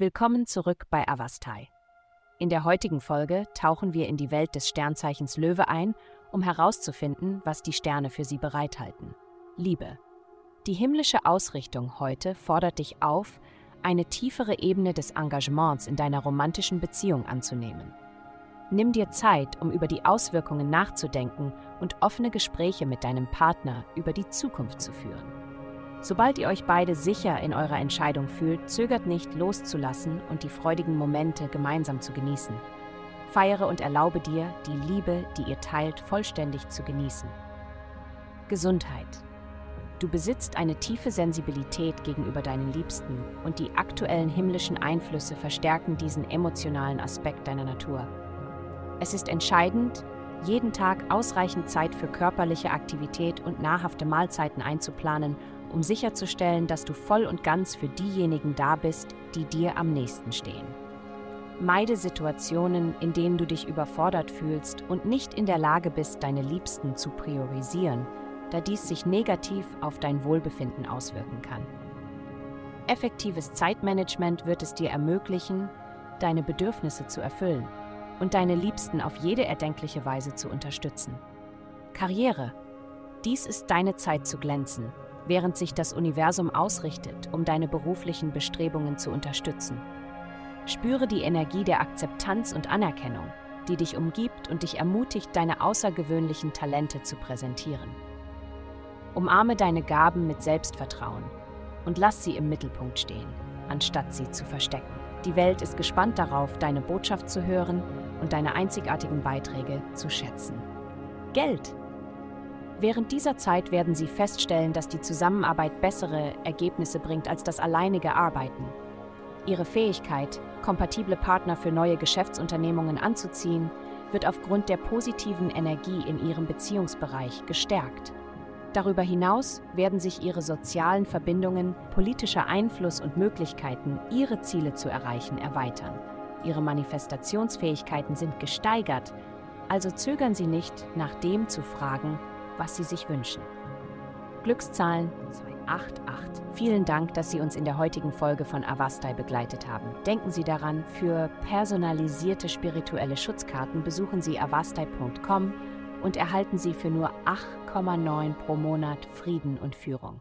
Willkommen zurück bei Avastai. In der heutigen Folge tauchen wir in die Welt des Sternzeichens Löwe ein, um herauszufinden, was die Sterne für sie bereithalten. Liebe. Die himmlische Ausrichtung heute fordert dich auf, eine tiefere Ebene des Engagements in deiner romantischen Beziehung anzunehmen. Nimm dir Zeit, um über die Auswirkungen nachzudenken und offene Gespräche mit deinem Partner über die Zukunft zu führen. Sobald ihr euch beide sicher in eurer Entscheidung fühlt, zögert nicht loszulassen und die freudigen Momente gemeinsam zu genießen. Feiere und erlaube dir, die Liebe, die ihr teilt, vollständig zu genießen. Gesundheit. Du besitzt eine tiefe Sensibilität gegenüber deinen Liebsten und die aktuellen himmlischen Einflüsse verstärken diesen emotionalen Aspekt deiner Natur. Es ist entscheidend, jeden Tag ausreichend Zeit für körperliche Aktivität und nahrhafte Mahlzeiten einzuplanen um sicherzustellen, dass du voll und ganz für diejenigen da bist, die dir am nächsten stehen. Meide Situationen, in denen du dich überfordert fühlst und nicht in der Lage bist, deine Liebsten zu priorisieren, da dies sich negativ auf dein Wohlbefinden auswirken kann. Effektives Zeitmanagement wird es dir ermöglichen, deine Bedürfnisse zu erfüllen und deine Liebsten auf jede erdenkliche Weise zu unterstützen. Karriere. Dies ist deine Zeit zu glänzen während sich das Universum ausrichtet, um deine beruflichen Bestrebungen zu unterstützen. Spüre die Energie der Akzeptanz und Anerkennung, die dich umgibt und dich ermutigt, deine außergewöhnlichen Talente zu präsentieren. Umarme deine Gaben mit Selbstvertrauen und lass sie im Mittelpunkt stehen, anstatt sie zu verstecken. Die Welt ist gespannt darauf, deine Botschaft zu hören und deine einzigartigen Beiträge zu schätzen. Geld Während dieser Zeit werden Sie feststellen, dass die Zusammenarbeit bessere Ergebnisse bringt als das alleinige Arbeiten. Ihre Fähigkeit, kompatible Partner für neue Geschäftsunternehmungen anzuziehen, wird aufgrund der positiven Energie in Ihrem Beziehungsbereich gestärkt. Darüber hinaus werden sich Ihre sozialen Verbindungen, politischer Einfluss und Möglichkeiten, Ihre Ziele zu erreichen, erweitern. Ihre Manifestationsfähigkeiten sind gesteigert, also zögern Sie nicht, nach dem zu fragen, was Sie sich wünschen. Glückszahlen 288. Vielen Dank, dass Sie uns in der heutigen Folge von Avastai begleitet haben. Denken Sie daran, für personalisierte spirituelle Schutzkarten besuchen Sie avastai.com und erhalten Sie für nur 8,9 pro Monat Frieden und Führung.